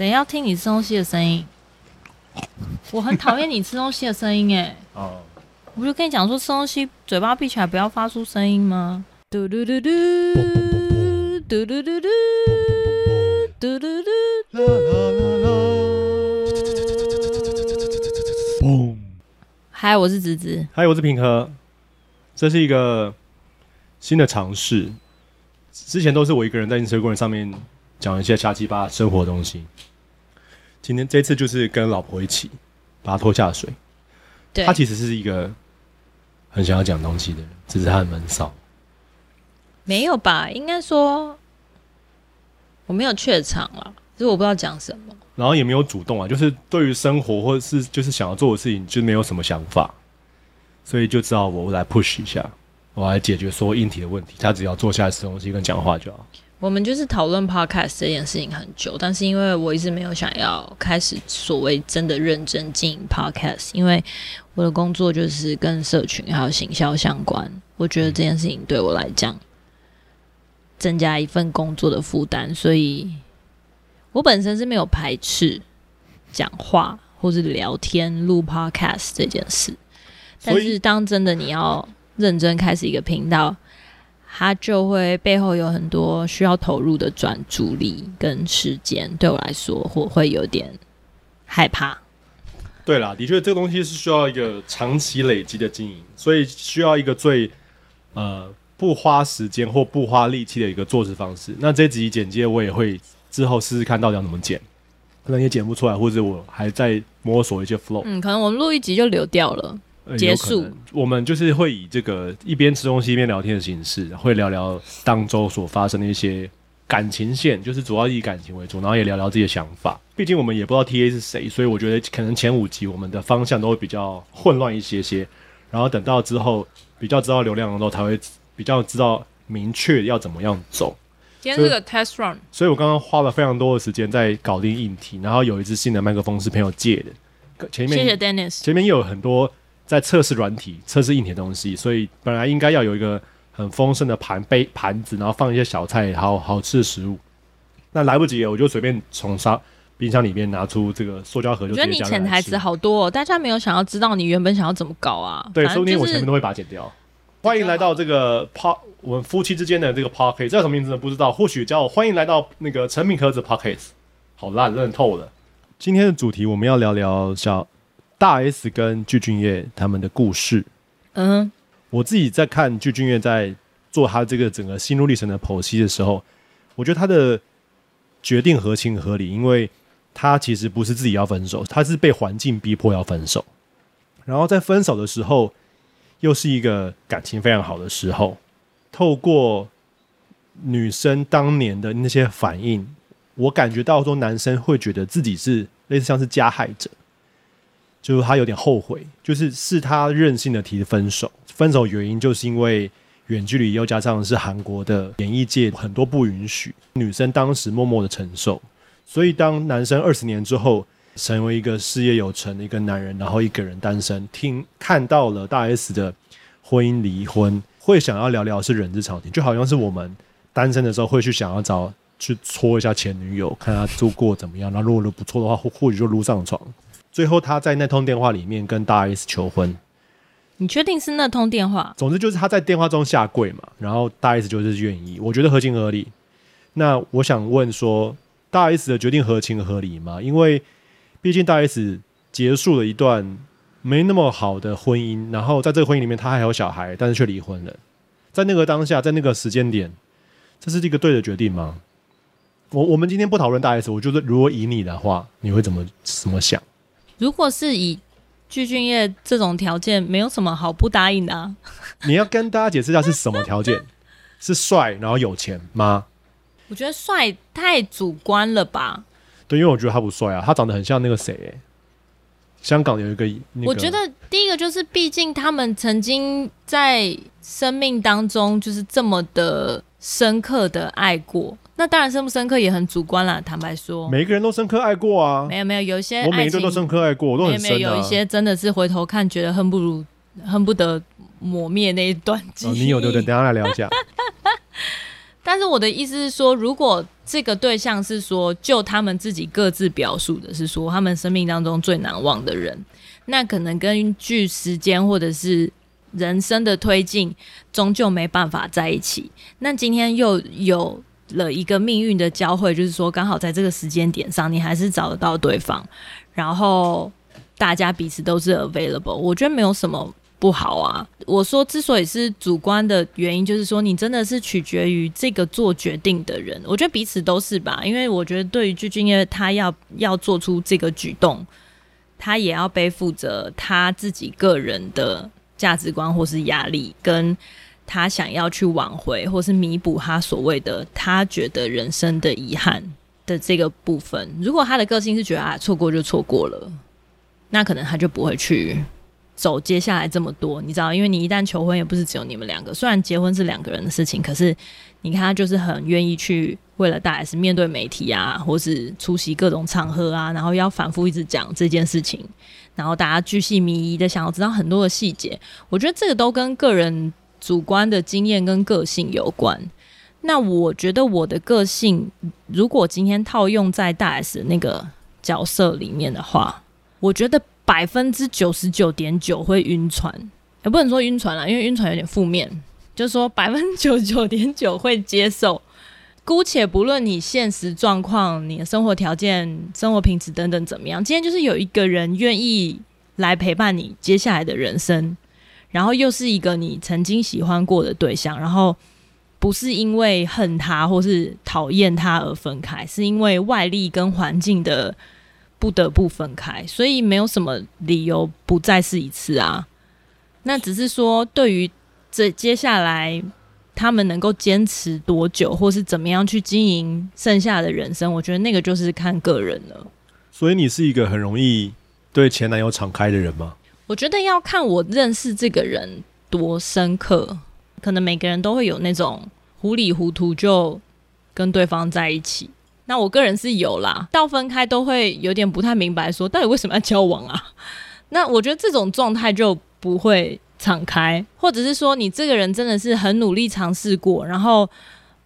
谁要听你吃东西的声音？我很讨厌你吃东西的声音，哎。哦。我不就跟你讲说，吃东西嘴巴闭起来，不要发出声音吗？嘟嘟嘟嘟，嘟嘟嘟嘟，嘟嘟嘟，啦啦啦啦。嘣！嗨，我是子子。嗨，我是平和。这是一个新的尝试。之前都是我一个人在 Instagram 上面讲一些瞎七八生活的东西。今天这次就是跟老婆一起把她拖下水。对，她其实是一个很想要讲东西的人，只是她很闷骚。没有吧？应该说我没有怯场了，就是我不知道讲什么。然后也没有主动啊，就是对于生活或者是就是想要做的事情，就没有什么想法，所以就知道我来 push 一下，我来解决所有硬体的问题。他只要坐下来吃东西跟讲话就好。我们就是讨论 podcast 这件事情很久，但是因为我一直没有想要开始所谓真的认真经营 podcast，因为我的工作就是跟社群还有行销相关，我觉得这件事情对我来讲增加一份工作的负担，所以我本身是没有排斥讲话或是聊天录 podcast 这件事，但是当真的你要认真开始一个频道。他就会背后有很多需要投入的专注力跟时间，对我来说，我会有点害怕。对啦，的确，这个东西是需要一个长期累积的经营，所以需要一个最呃不花时间或不花力气的一个做事方式。那这集简介我也会之后试试看到底要怎么剪，可能也剪不出来，或者我还在摸索一些 flow。嗯，可能我们录一集就流掉了。结束，我们就是会以这个一边吃东西一边聊天的形式，会聊聊当周所发生的一些感情线，就是主要以感情为主，然后也聊聊自己的想法。毕竟我们也不知道 TA 是谁，所以我觉得可能前五集我们的方向都会比较混乱一些些。然后等到之后比较知道流量的时候，才会比较知道明确要怎么样走。今天是个 test run，所以我刚刚花了非常多的时间在搞定硬体，然后有一支新的麦克风是朋友借的，前面谢谢 Dennis，前面又有很多。在测试软体、测试硬体的东西，所以本来应该要有一个很丰盛的盘杯盘子，然后放一些小菜，好好吃的食物。那来不及了，我就随便从沙冰箱里面拿出这个塑胶盒就，就觉得你潜台词好多哦，大家没有想要知道你原本想要怎么搞啊？对，说不定我前面都会把它剪掉。欢迎来到这个 Pod，我们夫妻之间的这个 Pocket 叫什么名字呢？不知道，或许叫欢迎来到那个成品盒子 Pocket。好烂，烂透了。今天的主题我们要聊聊小。大 S 跟具俊晔他们的故事，嗯，我自己在看具俊晔在做他这个整个心路历程的剖析的时候，我觉得他的决定合情合理，因为他其实不是自己要分手，他是被环境逼迫要分手，然后在分手的时候，又是一个感情非常好的时候，透过女生当年的那些反应，我感觉到说男生会觉得自己是类似像是加害者。就是他有点后悔，就是是他任性的提分手，分手原因就是因为远距离，又加上是韩国的演艺界很多不允许，女生当时默默的承受，所以当男生二十年之后成为一个事业有成的一个男人，然后一个人单身，听看到了大 S 的婚姻离婚，会想要聊聊是人之常情，就好像是我们单身的时候会去想要找去戳一下前女友，看他做过怎么样，那如果不错的话，或或许就撸上床。最后，他在那通电话里面跟大 S 求婚。你确定是那通电话？总之就是他在电话中下跪嘛，然后大 S 就是愿意。我觉得合情合理。那我想问说，大 S 的决定合情合理吗？因为毕竟大 S 结束了一段没那么好的婚姻，然后在这个婚姻里面，他还有小孩，但是却离婚了。在那个当下，在那个时间点，这是一个对的决定吗？我我们今天不讨论大 S，我觉得如果以你的话，你会怎么怎么想？如果是以具俊业这种条件，没有什么好不答应的啊。你要跟大家解释一下是什么条件？是帅然后有钱吗？我觉得帅太主观了吧。对，因为我觉得他不帅啊，他长得很像那个谁欸，香港有一个，那个。我觉得第一个就是，毕竟他们曾经在生命当中就是这么的深刻的爱过。那当然深不深刻也很主观啦，坦白说，每个人都深刻爱过啊。没有没有，有一些我每一个都深刻爱过，我都很深、啊、没有，有一些真的是回头看觉得恨不如恨不得抹灭那一段记忆、哦。你有对不对？等下来聊一下。但是我的意思是说，如果这个对象是说，就他们自己各自表述的是说，他们生命当中最难忘的人，那可能根据时间或者是人生的推进，终究没办法在一起。那今天又有了一个命运的交汇，就是说，刚好在这个时间点上，你还是找得到对方，然后大家彼此都是 available，我觉得没有什么。不好啊！我说之所以是主观的原因，就是说你真的是取决于这个做决定的人。我觉得彼此都是吧，因为我觉得对于具俊曄，他要要做出这个举动，他也要背负着他自己个人的价值观或是压力，跟他想要去挽回或是弥补他所谓的他觉得人生的遗憾的这个部分。如果他的个性是觉得啊，错过就错过了，那可能他就不会去。走接下来这么多，你知道，因为你一旦求婚，也不是只有你们两个。虽然结婚是两个人的事情，可是你看他就是很愿意去为了大 S 面对媒体啊，或是出席各种场合啊，然后要反复一直讲这件事情，然后大家巨细靡遗的想要知道很多的细节。我觉得这个都跟个人主观的经验跟个性有关。那我觉得我的个性，如果今天套用在大 S 那个角色里面的话，我觉得。百分之九十九点九会晕船，也不能说晕船啦，因为晕船有点负面。就是说百分之九十九点九会接受，姑且不论你现实状况、你的生活条件、生活品质等等怎么样，今天就是有一个人愿意来陪伴你接下来的人生，然后又是一个你曾经喜欢过的对象，然后不是因为恨他或是讨厌他而分开，是因为外力跟环境的。不得不分开，所以没有什么理由不再试一次啊。那只是说，对于这接下来他们能够坚持多久，或是怎么样去经营剩下的人生，我觉得那个就是看个人了。所以你是一个很容易对前男友敞开的人吗？我觉得要看我认识这个人多深刻，可能每个人都会有那种糊里糊涂就跟对方在一起。那我个人是有啦，到分开都会有点不太明白，说到底为什么要交往啊？那我觉得这种状态就不会敞开，或者是说你这个人真的是很努力尝试过，然后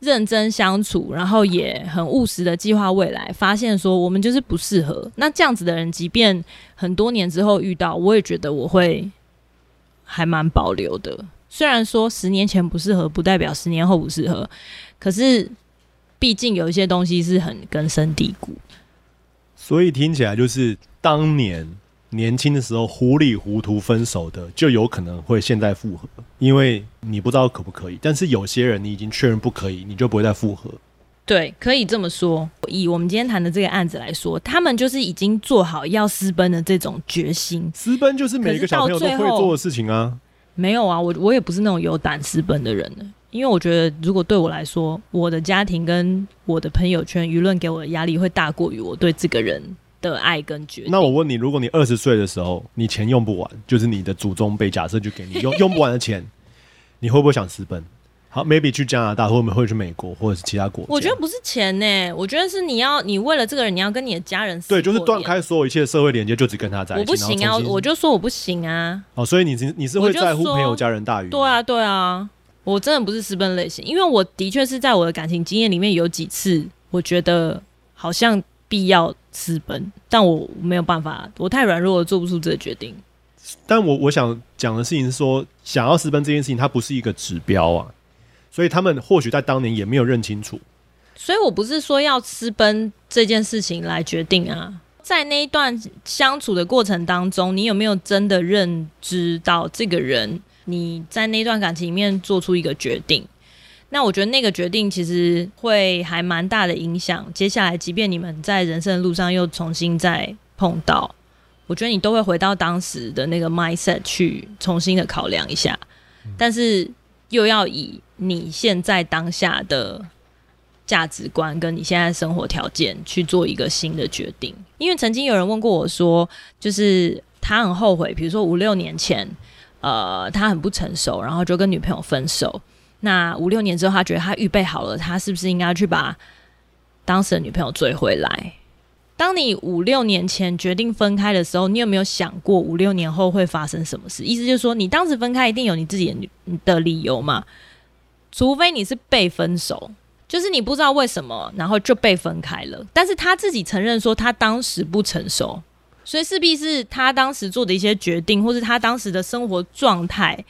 认真相处，然后也很务实的计划未来，发现说我们就是不适合。那这样子的人，即便很多年之后遇到，我也觉得我会还蛮保留的。虽然说十年前不适合，不代表十年后不适合，可是。毕竟有一些东西是很根深蒂固，所以听起来就是当年年轻的时候糊里糊涂分手的，就有可能会现在复合，因为你不知道可不可以。但是有些人你已经确认不可以，你就不会再复合。对，可以这么说。以我们今天谈的这个案子来说，他们就是已经做好要私奔的这种决心。私奔就是每个小朋友都会做的事情啊。没有啊，我我也不是那种有胆私奔的人呢。因为我觉得，如果对我来说，我的家庭跟我的朋友圈、舆论给我的压力会大过于我对这个人的爱跟决定。那我问你，如果你二十岁的时候，你钱用不完，就是你的祖宗辈假设就给你用用不完的钱，你会不会想私奔？好，maybe 去加拿大，或者会去美国，或者是其他国家。我觉得不是钱呢、欸，我觉得是你要，你为了这个人，你要跟你的家人对，就是断开所有一切社会连接，就只跟他在一起。我不行啊，我就说我不行啊。哦，所以你是你是会在乎朋友家人大于？对啊，对啊。我真的不是私奔类型，因为我的确是在我的感情经验里面有几次，我觉得好像必要私奔，但我没有办法，我太软弱了，做不出这个决定。但我我想讲的事情是说，想要私奔这件事情，它不是一个指标啊，所以他们或许在当年也没有认清楚。所以我不是说要私奔这件事情来决定啊，在那一段相处的过程当中，你有没有真的认知到这个人？你在那段感情里面做出一个决定，那我觉得那个决定其实会还蛮大的影响。接下来，即便你们在人生的路上又重新再碰到，我觉得你都会回到当时的那个 mindset 去重新的考量一下，但是又要以你现在当下的价值观跟你现在生活条件去做一个新的决定。因为曾经有人问过我说，就是他很后悔，比如说五六年前。呃，他很不成熟，然后就跟女朋友分手。那五六年之后，他觉得他预备好了，他是不是应该去把当时的女朋友追回来？当你五六年前决定分开的时候，你有没有想过五六年后会发生什么事？意思就是说，你当时分开一定有你自己的理由嘛？除非你是被分手，就是你不知道为什么，然后就被分开了。但是他自己承认说他当时不成熟，所以势必是他当时做的一些决定，或是他当时的生活状态，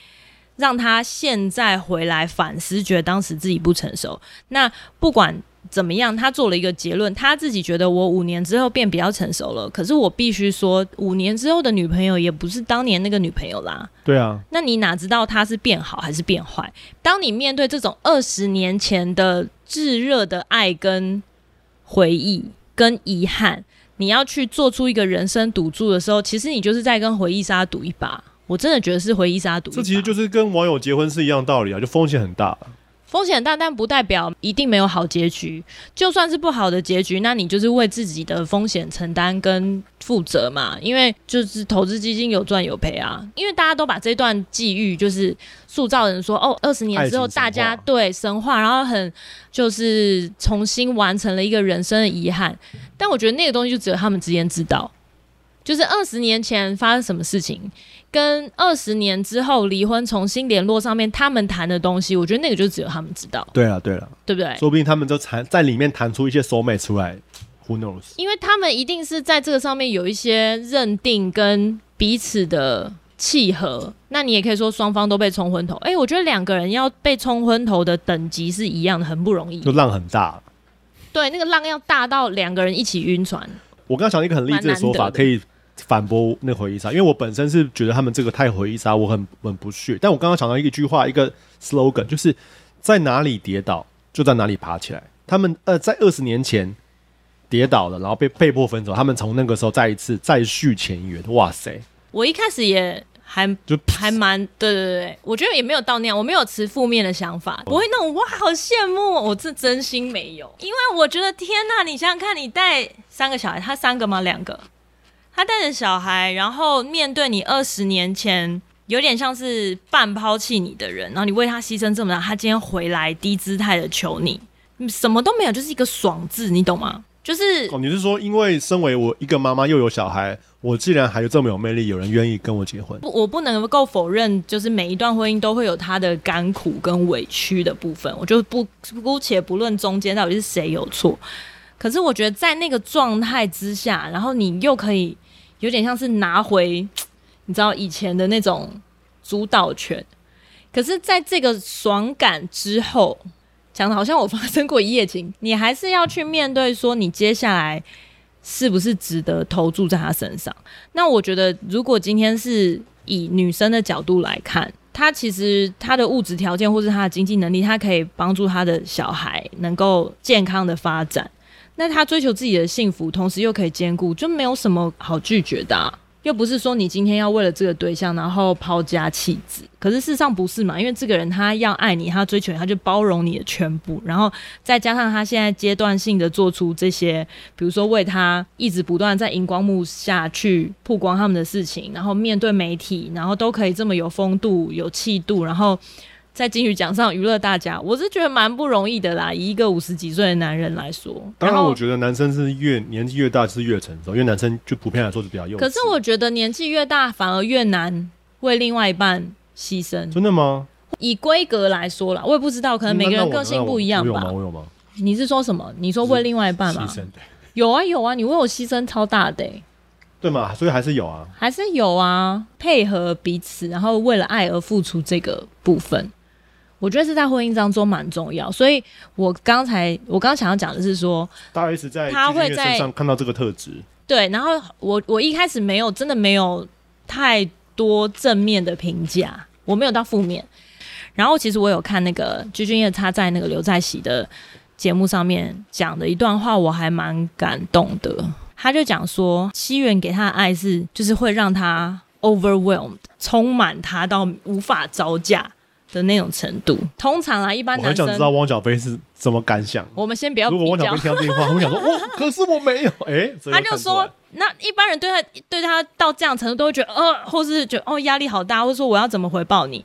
让他现在回来反思，觉得当时自己不成熟。那不管。怎么样？他做了一个结论，他自己觉得我五年之后变比较成熟了。可是我必须说，五年之后的女朋友也不是当年那个女朋友啦。对啊，那你哪知道她是变好还是变坏？当你面对这种二十年前的炙热的爱跟回忆跟遗憾，你要去做出一个人生赌注的时候，其实你就是在跟回忆杀赌一把。我真的觉得是回忆杀赌。这其实就是跟网友结婚是一样道理啊，就风险很大。风险大，但不代表一定没有好结局。就算是不好的结局，那你就是为自己的风险承担跟负责嘛。因为就是投资基金有赚有赔啊。因为大家都把这段际遇就是塑造成说，哦，二十年之后大家对神话，然后很就是重新完成了一个人生的遗憾。但我觉得那个东西就只有他们之间知道，就是二十年前发生什么事情。跟二十年之后离婚重新联络上面，他们谈的东西，我觉得那个就只有他们知道。对了，对了，对不对？说不定他们就谈在里面谈出一些 soul mate 出来，Who knows？因为他们一定是在这个上面有一些认定跟彼此的契合。那你也可以说双方都被冲昏头。哎，我觉得两个人要被冲昏头的等级是一样的，很不容易。就浪很大。对，那个浪要大到两个人一起晕船。我刚刚想了一个很励志的说法，可以。反驳那回忆杀，因为我本身是觉得他们这个太回忆杀，我很很不屑。但我刚刚想到一句话，一个 slogan，就是在哪里跌倒就在哪里爬起来。他们呃在二十年前跌倒了，然后被被迫分手，他们从那个时候再一次再续前缘。哇塞！我一开始也还就还蛮对对对，我觉得也没有到那样，我没有持负面的想法，不会那种哇好羡慕，我这真心没有，因为我觉得天呐，你想想看，你带三个小孩，他三个吗？两个？他带着小孩，然后面对你二十年前有点像是半抛弃你的人，然后你为他牺牲这么大，他今天回来低姿态的求你，什么都没有，就是一个爽字，你懂吗？就是哦，你是说，因为身为我一个妈妈又有小孩，我既然还有这么有魅力，有人愿意跟我结婚？不，我不能够否认，就是每一段婚姻都会有他的甘苦跟委屈的部分，我就不姑且不论中间到底是谁有错，可是我觉得在那个状态之下，然后你又可以。有点像是拿回，你知道以前的那种主导权，可是在这个爽感之后，讲的好像我发生过一夜情，你还是要去面对说你接下来是不是值得投注在他身上？那我觉得，如果今天是以女生的角度来看，她其实她的物质条件或是她的经济能力，她可以帮助她的小孩能够健康的发展。那他追求自己的幸福，同时又可以兼顾，就没有什么好拒绝的。又不是说你今天要为了这个对象，然后抛家弃子。可是事实上不是嘛？因为这个人他要爱你，他追求你，他就包容你的全部。然后再加上他现在阶段性的做出这些，比如说为他一直不断在荧光幕下去曝光他们的事情，然后面对媒体，然后都可以这么有风度、有气度，然后。在金鱼奖上娱乐大家，我是觉得蛮不容易的啦。以一个五十几岁的男人来说，当然我觉得男生是越年纪越大是越成熟，因为男生就普遍来说是比较幼稚。可是我觉得年纪越大反而越难为另外一半牺牲。真的吗？以规格来说啦，我也不知道，可能每个人个性不一样吧。我有吗？我有吗？你是说什么？你说为另外一半吗？牺牲，对。有啊有啊，你为我牺牲超大的欸。对嘛？所以还是有啊，还是有啊，配合彼此，然后为了爱而付出这个部分。我觉得是在婚姻当中蛮重要，所以我刚才我刚刚想要讲的是说，大 S 在他会在身上看到这个特质，对，然后我我一开始没有真的没有太多正面的评价，我没有到负面，然后其实我有看那个鞠婧祎他在那个刘在喜的节目上面讲的一段话，我还蛮感动的，他就讲说，西元给他的爱是就是会让他 overwhelmed，充满他到无法招架。的那种程度，通常啊，一般男生，我很想知道汪小菲是怎么感想。我们先不要。如果汪小菲听到这句话，我想说，哦，可是我没有。哎、欸，他就说，那一般人对他对他到这样程度，都会觉得，呃，或是觉得哦，压力好大，或者说我要怎么回报你？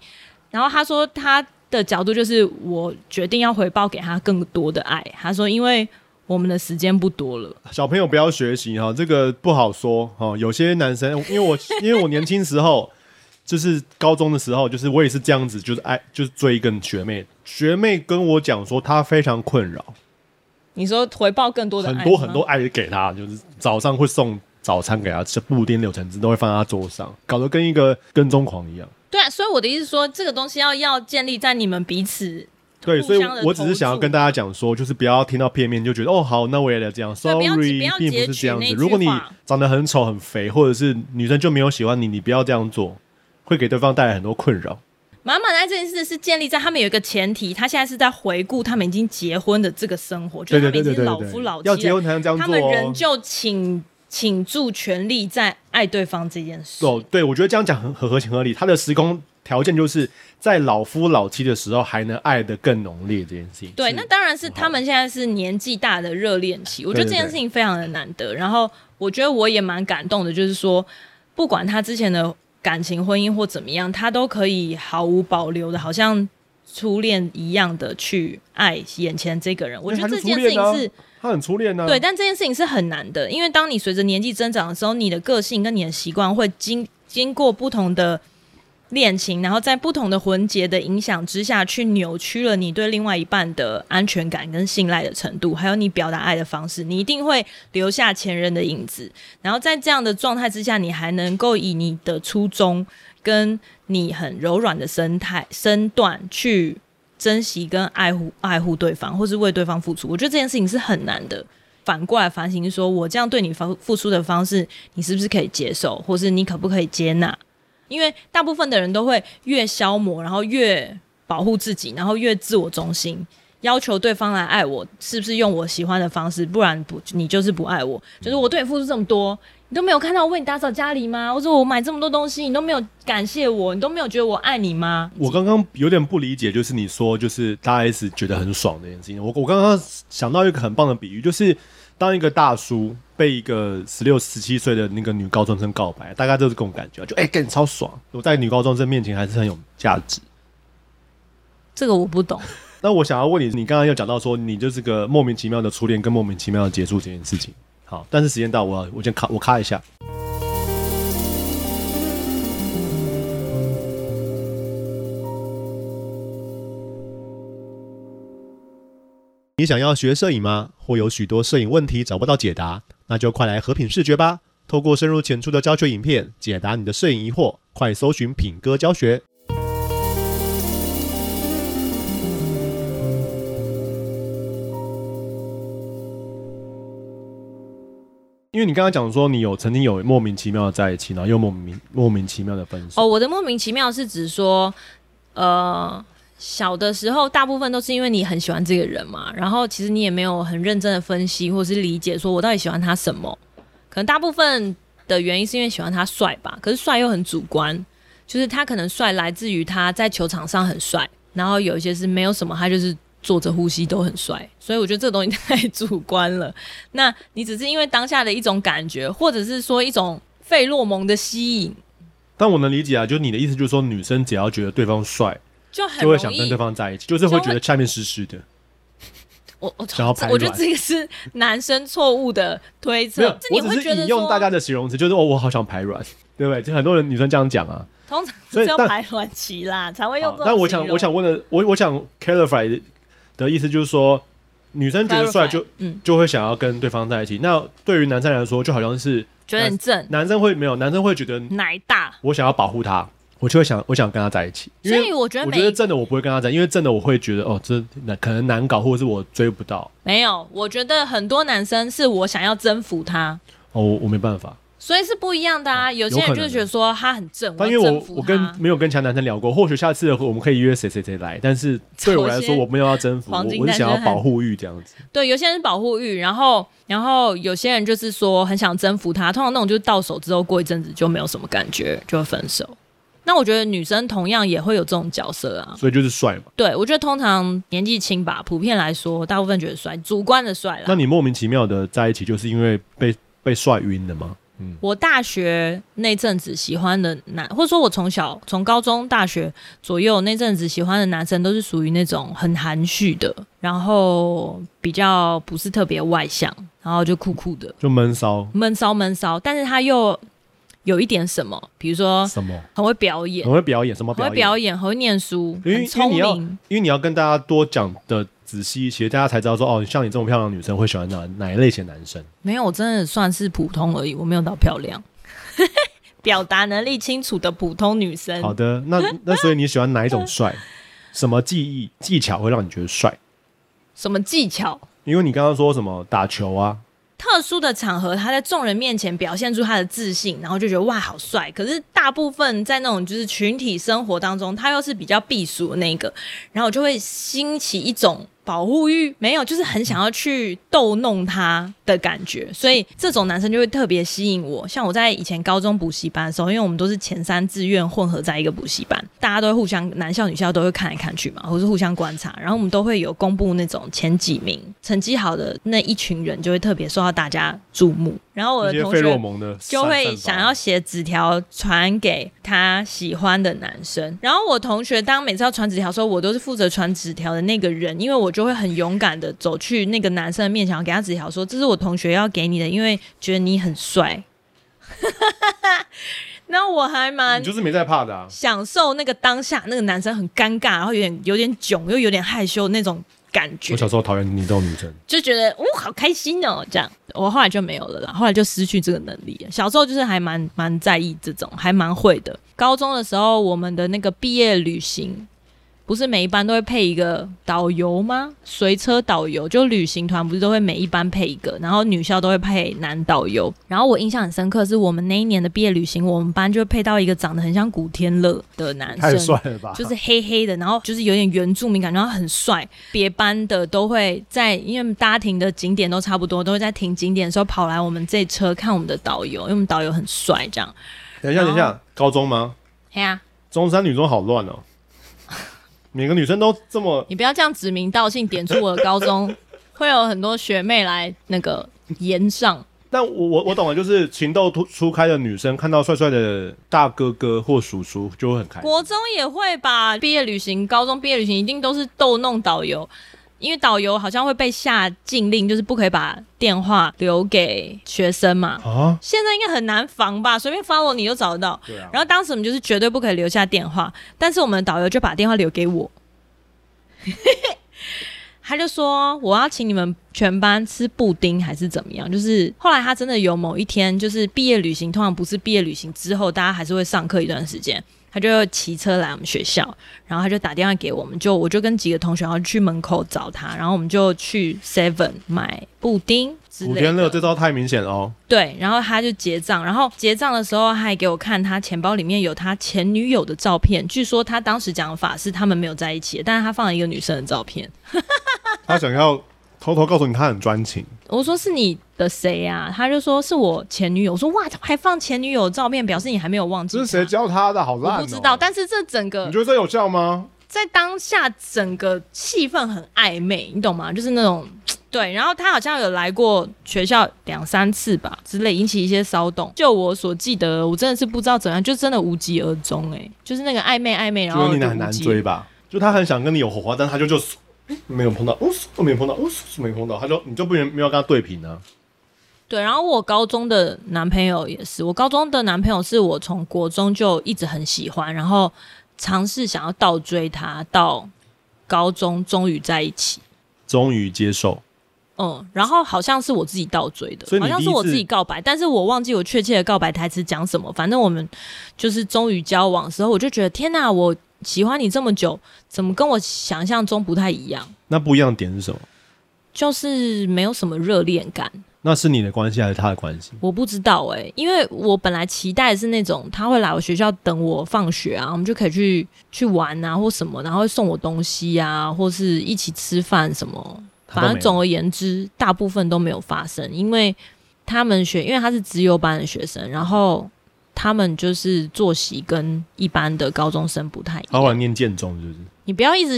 然后他说，他的角度就是，我决定要回报给他更多的爱。他说，因为我们的时间不多了。小朋友不要学习哈，这个不好说哈。有些男生，因为我因为我年轻时候。就是高中的时候，就是我也是这样子，就是爱就是追一个学妹，学妹跟我讲说她非常困扰。你说回报更多的爱很多很多爱给她，就是早上会送早餐给她吃，布丁、柳橙汁都会放在她桌上，搞得跟一个跟踪狂一样。对啊，所以我的意思是说，这个东西要要建立在你们彼此。对，所以我只是想要跟大家讲说，就是不要听到片面就觉得哦，好，那我也得这样。Sorry，并不是这样子。如果你长得很丑、很肥，或者是女生就没有喜欢你，你不要这样做，会给对方带来很多困扰。满满爱这件事是建立在他们有一个前提，他现在是在回顾他们已经结婚的这个生活，就是他们已经老夫老妻了，要结婚才能这样做，哦，他们仍旧倾倾注全力在爱对方这件事。哦，对，我觉得这样讲很很合情合理。他的时空。条件就是在老夫老妻的时候还能爱的更浓烈这件事情。对，那当然是他们现在是年纪大的热恋期，我觉得这件事情非常的难得。对对对。然后我觉得我也蛮感动的，就是说不管他之前的感情婚姻或怎么样，他都可以毫无保留的，好像初恋一样的去爱眼前这个人。我觉得这件事情是他很初恋呢、啊。对，但这件事情是很难的，因为当你随着年纪增长的时候，你的个性跟你的习惯会经经过不同的。恋情，然后在不同的环节的影响之下去扭曲了你对另外一半的安全感跟信赖的程度，还有你表达爱的方式，你一定会留下前任的影子。然后在这样的状态之下，你还能够以你的初衷跟你很柔软的身态身段去珍惜跟爱护爱护对方，或是为对方付出，我觉得这件事情是很难的。反过来反省，说我这样对你付付出的方式，你是不是可以接受，或是你可不可以接纳？因为大部分的人都会越消磨，然后越保护自己，然后越自我中心，要求对方来爱我，是不是用我喜欢的方式？不然不，你就是不爱我。就是我对你付出这么多，你都没有看到我为你打扫家里吗？或者我买这么多东西，你都没有感谢我，你都没有觉得我爱你吗？我刚刚有点不理解，就是你说就是大 S 觉得很爽这件事情。我我刚刚想到一个很棒的比喻，就是。当一个大叔被一个十六、十七岁的那个女高中生告白，大概就是这种感觉，就哎，感、欸、你超爽！我在女高中生面前还是很有价值。这个我不懂。那我想要问你，你刚刚又讲到说，你就是个莫名其妙的初恋，跟莫名其妙的结束这件事情。好，但是时间到，我要我先卡，我卡一下。你想要学摄影吗？或有许多摄影问题找不到解答？那就快来和品视觉吧！透过深入浅出的教学影片，解答你的摄影疑惑。快搜寻品哥教学。因为你刚刚讲说，你有曾经有莫名其妙的在一起，然后又莫名莫名其妙的分手。哦，我的莫名其妙是指说，呃。小的时候，大部分都是因为你很喜欢这个人嘛，然后其实你也没有很认真的分析或是理解，说我到底喜欢他什么。可能大部分的原因是因为喜欢他帅吧，可是帅又很主观，就是他可能帅来自于他在球场上很帅，然后有一些是没有什么，他就是坐着呼吸都很帅。所以我觉得这个东西太主观了。那你只是因为当下的一种感觉，或者是说一种费洛蒙的吸引。但我能理解啊，就你的意思就是说，女生只要觉得对方帅。就很就会想跟对方在一起，就是会觉得下面湿湿的。我我想要排我觉得这个是男生错误的推测。我只是引用大家的形容词，就是哦，我好想排卵，对不对？就很多人女生这样讲啊。通常是要排卵期啦，才会用。但我想，我想问的，我我想 clarify 的意思就是说，女生觉得帅就嗯就会想要跟对方在一起。那对于男生来说，就好像是觉得很正。男生会没有，男生会觉得奶大，我想要保护他。我就会想，我想跟他在一起。所以我觉得，我觉得正的我不会跟他在，因为正的我会觉得，哦，这难可能难搞，或者是我追不到。没有，我觉得很多男生是我想要征服他。哦，我，我没办法。所以是不一样的啊。有些人就是觉得说他很正，但因为我我跟没有跟其他男生聊过，或许下次我们可以约谁谁谁来。但是对我来说，我没有要征服，我我是想要保护欲这样子。对，有些人是保护欲，然后然后有些人就是说很想征服他。通常那种就是到手之后过一阵子就没有什么感觉，就会分手。那我觉得女生同样也会有这种角色啊，所以就是帅嘛。对，我觉得通常年纪轻吧，普遍来说，大部分觉得帅，主观的帅啦。那你莫名其妙的在一起，就是因为被被帅晕了吗？嗯，我大学那阵子喜欢的男，或者说我从小从高中、大学左右那阵子喜欢的男生，都是属于那种很含蓄的，然后比较不是特别外向，然后就酷酷的，就闷骚，闷骚闷骚，但是他又。有一点什么，比如说什么很会表演，很会表演，什么表演？很会表演，很会念书，因为很聪明。因为你要跟大家多讲的仔细一些，大家才知道说哦，像你这么漂亮的女生会喜欢哪哪一类型男生？没有，我真的算是普通而已，我没有到漂亮，表达能力清楚的普通女生。好的，那那所以你喜欢哪一种帅？什么技艺技巧会让你觉得帅？什么技巧？因为你刚刚说什么打球啊？特殊的场合，他在众人面前表现出他的自信，然后就觉得哇，好帅。可是大部分在那种就是群体生活当中，他又是比较避俗的那个，然后就会兴起一种。保护欲没有，就是很想要去逗弄他的感觉，所以这种男生就会特别吸引我。像我在以前高中补习班的时候，因为我们都是前三志愿混合在一个补习班，大家都会互相男校女校都会看来看去嘛，或是互相观察，然后我们都会有公布那种前几名成绩好的那一群人，就会特别受到大家注目。然后我的同学就会想要写纸条传给他喜欢的男生。然后我同学当每次要传纸条的时候，我都是负责传纸条的那个人，因为我就会很勇敢的走去那个男生的面前，给他纸条说：“这是我同学要给你的，因为觉得你很帅。”那我还蛮就是没在怕的，享受那个当下，那个男生很尴尬，然后有点有点囧，又有点害羞那种。感觉我小时候讨厌你这种女生，就觉得哦，好开心哦，这样。我后来就没有了啦，后来就失去这个能力。小时候就是还蛮蛮在意这种，还蛮会的。高中的时候，我们的那个毕业旅行。不是每一班都会配一个导游吗？随车导游就旅行团不是都会每一班配一个，然后女校都会配男导游。然后我印象很深刻，是我们那一年的毕业旅行，我们班就会配到一个长得很像古天乐的男生，太帅了吧？就是黑黑的，然后就是有点原住民感，然后很帅。别班的都会在，因为大家停的景点都差不多，都会在停景点的时候跑来我们这车看我们的导游，因为我们导游很帅。这样，等一下，等一下，高中吗？中山女中好乱哦。每个女生都这么，你不要这样指名道姓点出我的高中，会有很多学妹来那个言上。但我我我懂了，就是情窦初初开的女生看到帅帅的大哥哥或叔叔就会很开心。国中也会吧，毕业旅行、高中毕业旅行一定都是逗弄导游。因为导游好像会被下禁令，就是不可以把电话留给学生嘛。啊，现在应该很难防吧？随便 follow 你就找得到。对啊。然后当时我们就是绝对不可以留下电话，但是我们的导游就把电话留给我。他就说我要请你们全班吃布丁还是怎么样？就是后来他真的有某一天，就是毕业旅行，通常不是毕业旅行之后，大家还是会上课一段时间。他就骑车来我们学校，然后他就打电话给我们，就我就跟几个同学然后去门口找他，然后我们就去 Seven 买布丁之类的。古天乐这招太明显了哦。对，然后他就结账，然后结账的时候他还给我看他钱包里面有他前女友的照片，据说他当时讲法是他们没有在一起，但是他放了一个女生的照片。他想要。偷偷告诉你，他很专情。我说是你的谁呀？他就说是我前女友。我说哇，还放前女友的照片，表示你还没有忘记。这是谁教他的？好烂哦！我不知道，但是这整个你觉得这有效吗？在当下，整个气氛很暧昧，你懂吗？就是那种对。然后他好像有来过学校两三次吧，之类引起一些骚动。就我所记得，我真的是不知道怎样，就真的无疾而终。哎，就是那个暧昧暧昧，然后就你很难追吧？就他很想跟你有火花，但他就就。没有碰到，哦，没有碰到，哦，没碰到，他就你就不能没有跟他对平呢、啊？对，然后我高中的男朋友也是，我高中的男朋友是我从国中就一直很喜欢，然后尝试想要倒追他，到高中终于在一起，终于接受。嗯，然后好像是我自己倒追的，好像是我自己告白，但是我忘记我确切的告白台词讲什么。反正我们就是终于交往的时候，我就觉得天哪，我。喜欢你这么久，怎么跟我想象中不太一样？那不一样的点是什么？就是没有什么热恋感。那是你的关系还是他的关系？我不知道哎、欸，因为我本来期待的是那种他会来我学校等我放学啊，我们就可以去去玩啊或什么，然后会送我东西啊，或是一起吃饭什么。反正总而言之，大部分都没有发生，因为他们学，因为他是资优班的学生，然后。他们就是作息跟一般的高中生不太一样。他后来念建中，是不是？你不要一直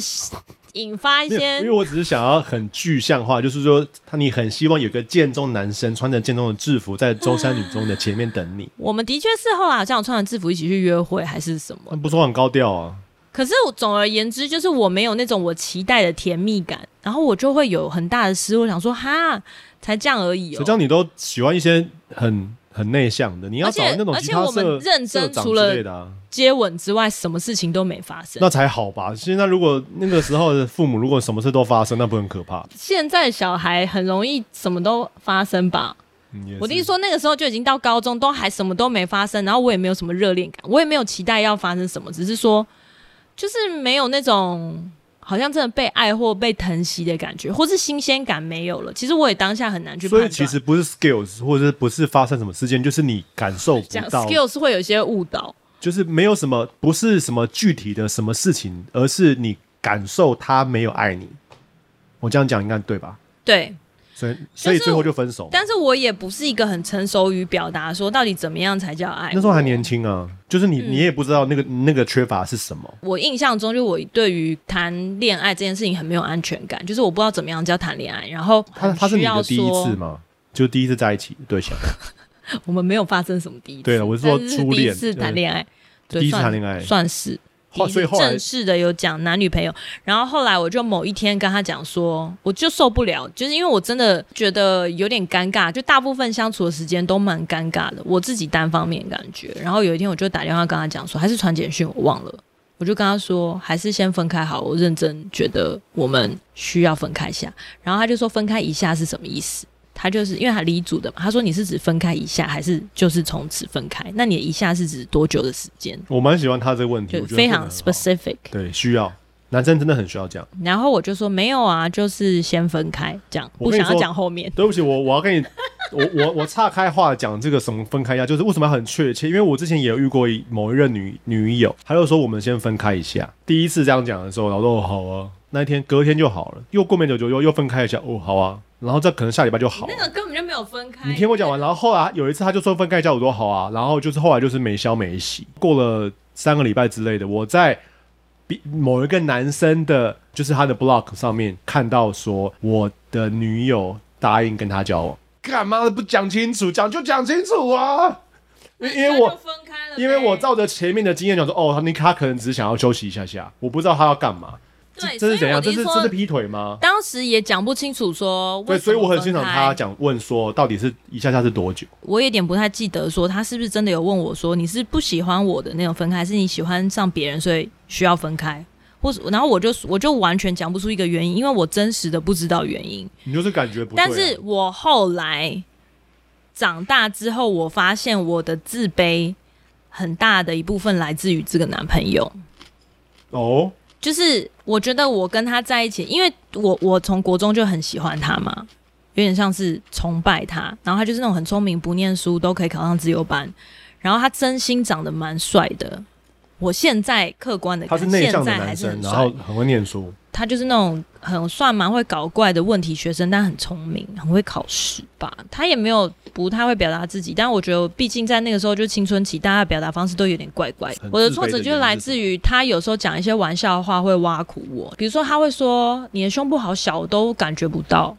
引发一些，因为我只是想要很具象化，就是说他你很希望有个建中男生穿着建中的制服在中山女中的前面等你。我们的确是后来好像有穿着制服一起去约会还是什么？那不是很高调啊。可是总而言之，就是我没有那种我期待的甜蜜感，然后我就会有很大的失落，想说哈，才这样而已哦。谁叫你都喜欢一些很。很内向的，你要找那种吉他社而且我们认真除了接吻之外，什么事情都没发生，那才好吧？现在如果那个时候的父母如果什么事都发生，那不很可怕？现在小孩很容易什么都发生吧？嗯、我弟说那个时候就已经到高中，都还什么都没发生，然后我也没有什么热恋感，我也没有期待要发生什么，只是说就是没有那种。好像真的被爱或被疼惜的感觉，或是新鲜感没有了。其实我也当下很难去判断。所以其实不是 skills，或者是不是发生什么事件，就是你感受不到。skills 会有一些误导，就是没有什么，不是什么具体的什么事情，而是你感受他没有爱你。我这样讲应该对吧？对。所以，所以最后就分手。但是我也不是一个很成熟于表达说到底怎么样才叫爱。那时候还年轻啊，就是你，嗯、你也不知道那个那个缺乏是什么。我印象中，就我对于谈恋爱这件事情很没有安全感，就是我不知道怎么样叫谈恋爱。然后他他是你的第一次吗？就第一次在一起对象。我们没有发生什么第一次。对了，我是说初恋，第一次谈恋爱，第一次谈恋爱算是。所以正式的有讲男女朋友，然后后来我就某一天跟他讲说，我就受不了，就是因为我真的觉得有点尴尬，就大部分相处的时间都蛮尴尬的，我自己单方面感觉。然后有一天我就打电话跟他讲说，还是传简讯，我忘了，我就跟他说，还是先分开好，我认真觉得我们需要分开一下。然后他就说分开一下是什么意思？他就是因为他离组的嘛，他说你是指分开一下，还是就是从此分开？那你的一下是指多久的时间？我蛮喜欢他这个问题，就非常 specific。对，需要男生真的很需要这样。然后我就说没有啊，就是先分开这样，不想要讲后面。对不起，我我要跟你，我我我岔开话讲这个什么分开一下，就是为什么要很确切？因为我之前也有遇过某一任女女友，她就说我们先分开一下。第一次这样讲的时候，然后说好啊，那一天隔天就好了，又过没多久又又分开一下，哦，好啊。然后这可能下礼拜就好。那个根本就没有分开。你听我讲完，然后后来有一次他就说分开叫我多好啊，然后就是后来就是没消没息，过了三个礼拜之类的，我在某一个男生的，就是他的 blog 上面看到说我的女友答应跟他交往，干嘛不讲清楚？讲就讲清楚啊！因因为我因为我照着前面的经验讲说，哦，他他可能只是想要休息一下下，我不知道他要干嘛。对，这是怎样？这是这是劈腿吗？当时也讲不清楚说。对，所以我很欣赏他讲问说，到底是一下下是多久？我有点不太记得说他是不是真的有问我说，你是不喜欢我的那种分开，还是你喜欢上别人，所以需要分开？或是然后我就我就完全讲不出一个原因，因为我真实的不知道原因。你就是感觉不对啊。但是我后来长大之后，我发现我的自卑很大的一部分来自于这个男朋友。哦。就是我觉得我跟他在一起，因为我我从国中就很喜欢他嘛，有点像是崇拜他。然后他就是那种很聪明，不念书都可以考上自由班。然后他真心长得蛮帅的。我现在客观的看，他是内向的男生，然后很会念书。他就是那种很算蛮会搞怪的问题学生，但很聪明，很会考试吧。他也没有不太会表达自己，但我觉得毕竟在那个时候就青春期，大家的表达方式都有点怪怪的。的我的挫折就来自于他有时候讲一些玩笑话会挖苦我，比如说他会说你的胸部好小，我都感觉不到。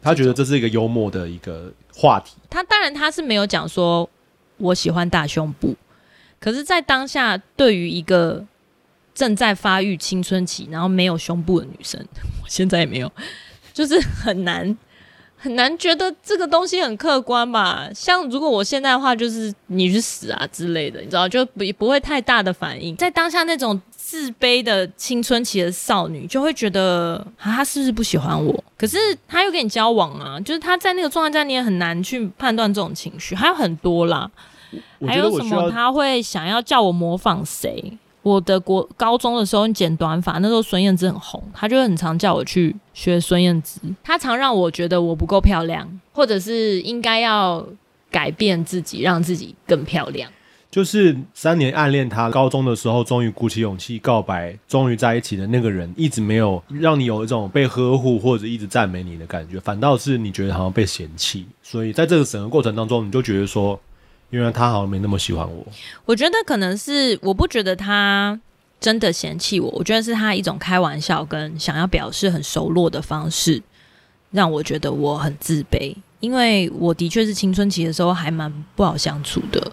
他觉得这是一个幽默的一个话题。他当然他是没有讲说我喜欢大胸部，可是，在当下对于一个。正在发育青春期，然后没有胸部的女生，我现在也没有，就是很难很难觉得这个东西很客观吧。像如果我现在的话，就是你去死啊之类的，你知道，就不不会太大的反应。在当下那种自卑的青春期的少女，就会觉得啊，他是不是不喜欢我？可是他又跟你交往啊，就是他在那个状态下，你也很难去判断这种情绪。还有很多啦，还有什么？他会想要叫我模仿谁？我的国高中的时候，你剪短发，那时候孙燕姿很红，他就很常叫我去学孙燕姿。他常让我觉得我不够漂亮，或者是应该要改变自己，让自己更漂亮。就是三年暗恋他，高中的时候终于鼓起勇气告白，终于在一起的那个人，一直没有让你有一种被呵护或者一直赞美你的感觉，反倒是你觉得好像被嫌弃。所以在这个整个过程当中，你就觉得说。因为他好像没那么喜欢我，我觉得可能是我不觉得他真的嫌弃我，我觉得是他一种开玩笑跟想要表示很熟络的方式，让我觉得我很自卑。因为我的确是青春期的时候还蛮不好相处的，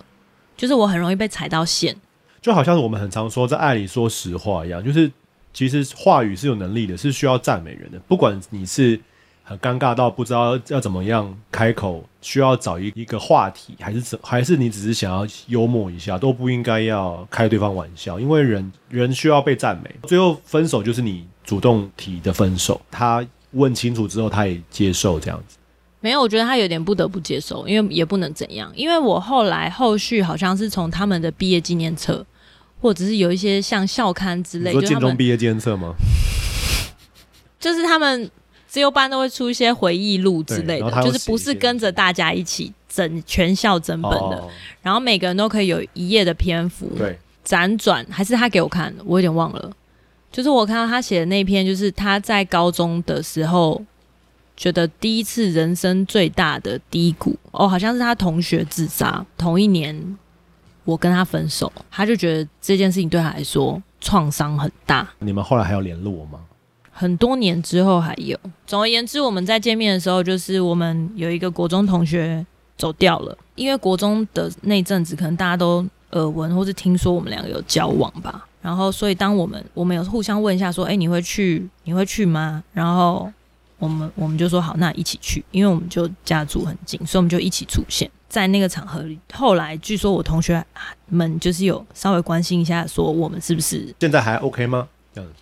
就是我很容易被踩到线，就好像我们很常说在爱里说实话一样，就是其实话语是有能力的，是需要赞美人的，不管你是很尴尬到不知道要怎么样开口，需要找一一个话题，还是怎，还是你只是想要幽默一下，都不应该要开对方玩笑，因为人人需要被赞美。最后分手就是你主动提的分手，他问清楚之后，他也接受这样子。没有，我觉得他有点不得不接受，因为也不能怎样。因为我后来后续好像是从他们的毕业纪念册，或者是有一些像校刊之类，你说建中毕业纪念册吗？就是他们。自由班都会出一些回忆录之类的，就是不是跟着大家一起整全校整本的，哦，然后每个人都可以有一页的篇幅，对，辗转还是他给我看的，我有点忘了。就是我看到他写的那篇，就是他在高中的时候觉得第一次人生最大的低谷哦，好像是他同学自杀，同一年我跟他分手，他就觉得这件事情对他来说创伤很大。你们后来还有联络吗？很多年之后还有。总而言之，我们在见面的时候，就是我们有一个国中同学走掉了。因为国中的那阵子，可能大家都耳闻或是听说我们两个有交往吧。然后，所以当我们我们有互相问一下，说：“哎，你会去？你会去吗？”然后我们我们就说：“好，那一起去。”因为我们就家住很近，所以我们就一起出现在那个场合里。后来据说我同学们就是有稍微关心一下，说我们是不是现在还 OK 吗？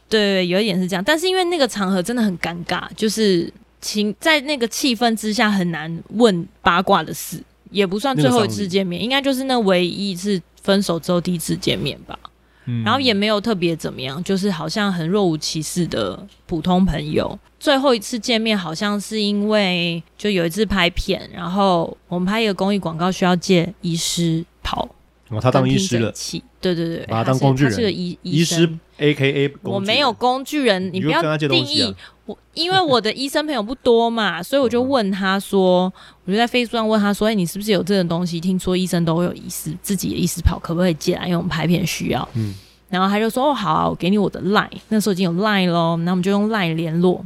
对，有一点是这样，但是因为那个场合真的很尴尬，就是情在那个气氛之下很难问八卦的事，也不算最后一次见面，应该就是那唯一一次分手之后第一次见面吧。嗯，然后也没有特别怎么样，就是好像很若无其事的普通朋友。最后一次见面好像是因为就有一次拍片，然后我们拍一个公益广告需要借医师袍。哦，他当医师了，对对对，把他当工具人，他是个医医师，A K A。我没有工具人，你不要定义我，因为我的医生朋友不多嘛，所以我就问他说，我就在 Facebook 上问他说，哎，你是不是有这种东西？听说医生都会有医师自己的医师跑，可不可以借来？因为我们拍片需要。嗯，然后他就说，哦，好啊，我给你我的 Line，那时候已经有 Line 喽，那我们就用 Line 联络，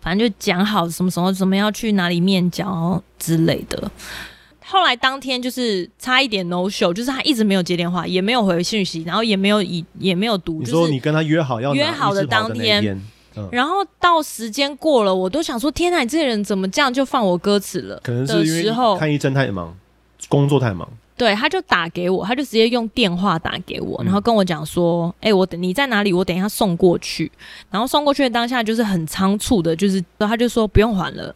反正就讲好什么时候什么要去哪里面交之类的。后来当天就是差一点 no show，就是他一直没有接电话，也没有回讯息，然后也没有以也没有读。你说你跟他约好要约好的当天，嗯、然后到时间过了，我都想说天哪，你这个人怎么这样就放我歌词了？可能是因为看医生太忙，工作太忙。对，他就打给我，他就直接用电话打给我，然后跟我讲说：“哎、嗯欸，我等你在哪里？我等一下送过去。”然后送过去的当下就是很仓促的，就是他就说不用还了。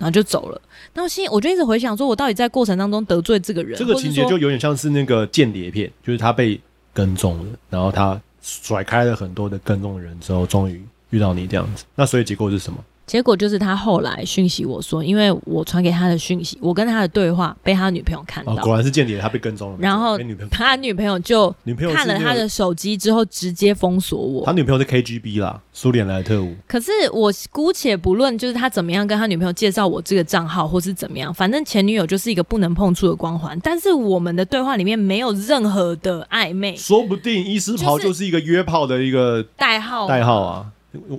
然后就走了。那我心我就一直回想，说我到底在过程当中得罪这个人？这个情节就有点像是那个间谍片，就是他被跟踪了，然后他甩开了很多的跟踪的人之后，终于遇到你这样子。那所以结果是什么？结果就是他后来讯息我说，因为我传给他的讯息，我跟他的对话被他女朋友看到，哦、果然是间谍，他被跟踪了。然后 他女朋友就看了他的手机之后，直接封锁我。他女朋友是 KGB 啦，苏联来的特务。可是我姑且不论，就是他怎么样跟他女朋友介绍我这个账号，或是怎么样，反正前女友就是一个不能碰触的光环。但是我们的对话里面没有任何的暧昧，说不定伊斯袍就是一个约炮的一个代号，代号啊。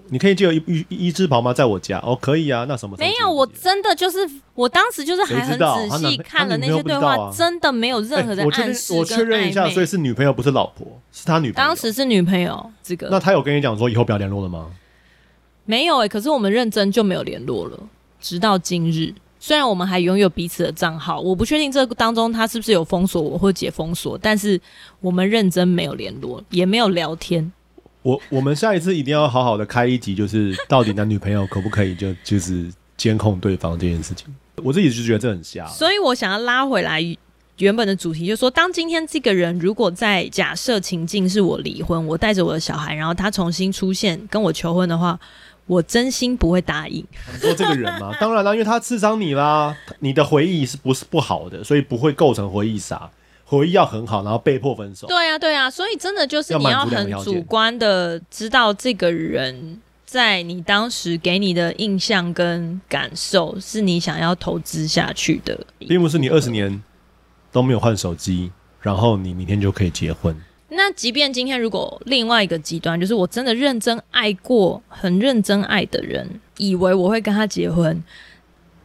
你可以借我一一一只宝吗？在我家哦，可以啊。那什么？没有，我真的就是，我当时就是还很仔细看了那些对话，啊、真的没有任何的暗示、欸。我确认一下，所以是女朋友，不是老婆，是他女朋友。当时是女朋友，这个。那他有跟你讲说以后不要联络了吗？没有哎、欸，可是我们认真就没有联络了，直到今日。虽然我们还拥有彼此的账号，我不确定这个当中他是不是有封锁我或解封锁，但是我们认真没有联络，也没有聊天。我我们下一次一定要好好的开一集，就是到底男女朋友可不可以就 就是监控对方这件事情。我自己就觉得这很瞎，所以我想要拉回来原本的主题，就是说，当今天这个人如果在假设情境是我离婚，我带着我的小孩，然后他重新出现跟我求婚的话，我真心不会答应。你说这个人吗？当然啦，因为他刺伤你啦，你的回忆是不是不好的，所以不会构成回忆杀。回忆要很好，然后被迫分手。对啊，对啊，所以真的就是你要很主观的知道这个人在你当时给你的印象跟感受是你想要投资下去的，并不是你二十年都没有换手机，然后你明天就可以结婚。那即便今天如果另外一个极端，就是我真的认真爱过、很认真爱的人，以为我会跟他结婚，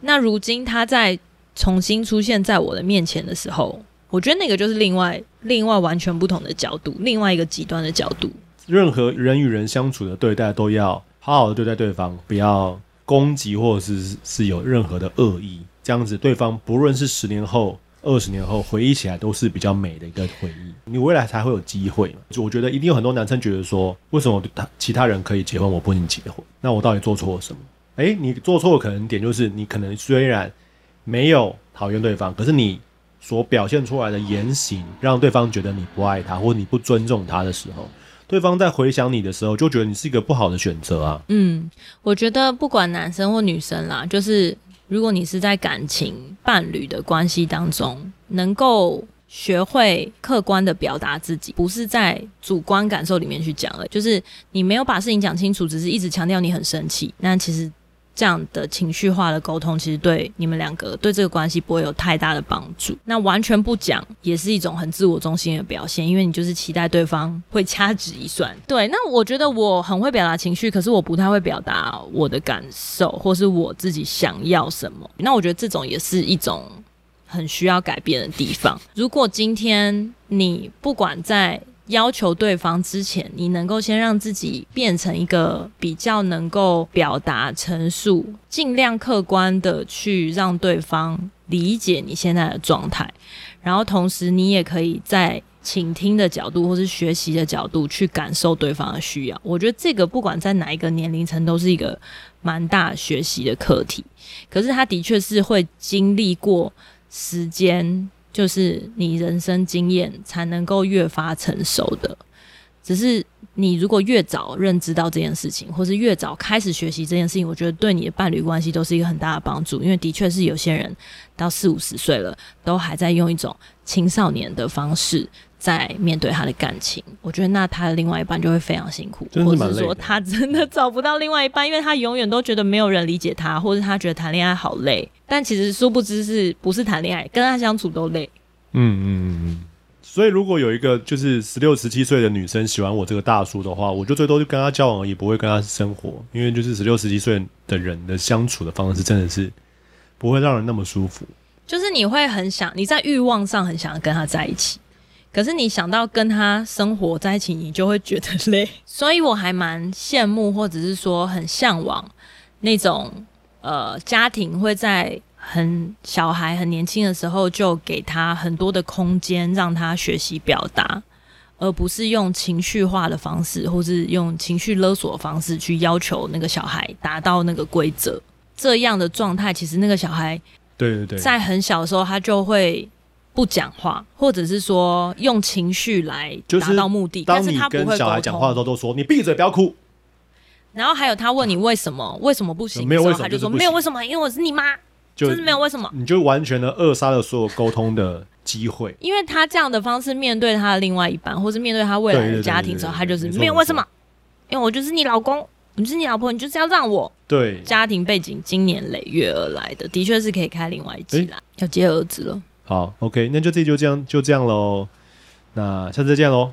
那如今他在重新出现在我的面前的时候。我觉得那个就是另外另外完全不同的角度，另外一个极端的角度。任何人与人相处的对待都要好好的对待对方，不要攻击或者是是有任何的恶意，这样子对方不论是十年后、二十年后回忆起来都是比较美的一个回忆，你未来才会有机会。就我觉得一定有很多男生觉得说，为什么他其他人可以结婚，我不能结婚？那我到底做错了什么？诶，你做错的可能点就是你可能虽然没有讨厌对方，可是你所表现出来的言行让对方觉得你不爱他，或你不尊重他的时候。对方在回想你的时候，就觉得你是一个不好的选择啊。嗯，我觉得不管男生或女生啦，就是如果你是在感情伴侣的关系当中，能够学会客观的表达自己，不是在主观感受里面去讲了，就是你没有把事情讲清楚，只是一直强调你很生气，那其实。这样的情绪化的沟通，其实对你们两个对这个关系不会有太大的帮助。那完全不讲，也是一种很自我中心的表现，因为你就是期待对方会掐指一算。对，那我觉得我很会表达情绪，可是我不太会表达我的感受，或是我自己想要什么。那我觉得这种也是一种很需要改变的地方。如果今天你不管在要求对方之前，你能够先让自己变成一个比较能够表达陈述，尽量客观的去让对方理解你现在的状态，然后同时你也可以在倾听的角度或是学习的角度去感受对方的需要。我觉得这个不管在哪一个年龄层都是一个蛮大学习的课题，可是他的确是会经历过时间。就是你人生经验才能够越发成熟的，只是你如果越早认知到这件事情，或是越早开始学习这件事情，我觉得对你的伴侣关系都是一个很大的帮助。因为的确是有些人到四五十岁了，都还在用一种青少年的方式在面对他的感情。我觉得那他的另外一半就会非常辛苦，或者是说他真的找不到另外一半，因为他永远都觉得没有人理解他，或者他觉得谈恋爱好累。但其实殊不知是不是谈恋爱，跟他相处都累。嗯嗯嗯嗯。所以如果有一个就是十六十七岁的女生喜欢我这个大叔的话，我就最多就跟他交往而已，不会跟他生活。因为就是十六十七岁的人的相处的方式真的是不会让人那么舒服。就是你会很想你在欲望上很想跟他在一起，可是你想到跟他生活在一起，你就会觉得累。所以我还蛮羡慕，或者是说很向往那种。呃，家庭会在很小孩很年轻的时候就给他很多的空间，让他学习表达，而不是用情绪化的方式，或是用情绪勒索的方式去要求那个小孩达到那个规则。这样的状态，其实那个小孩，对对对，在很小的时候他就会不讲话，或者是说用情绪来达到目的。但是他不会跟小孩讲话的时候都说：“你闭嘴，不要哭。”然后还有他问你为什么为什么不行？没有为什么，他就说没有为什么，因为我是你妈，就，是没有为什么。你就完全的扼杀了所有沟通的机会。因为他这样的方式面对他的另外一半，或是面对他未来的家庭的时候，他就是没有为什么，因为我就是你老公，你是你老婆，你就是要让我。对，家庭背景经年累月而来的，的确是可以开另外一集啦。要接儿子了。好，OK，那就这就这样就这样喽。那下次再见喽。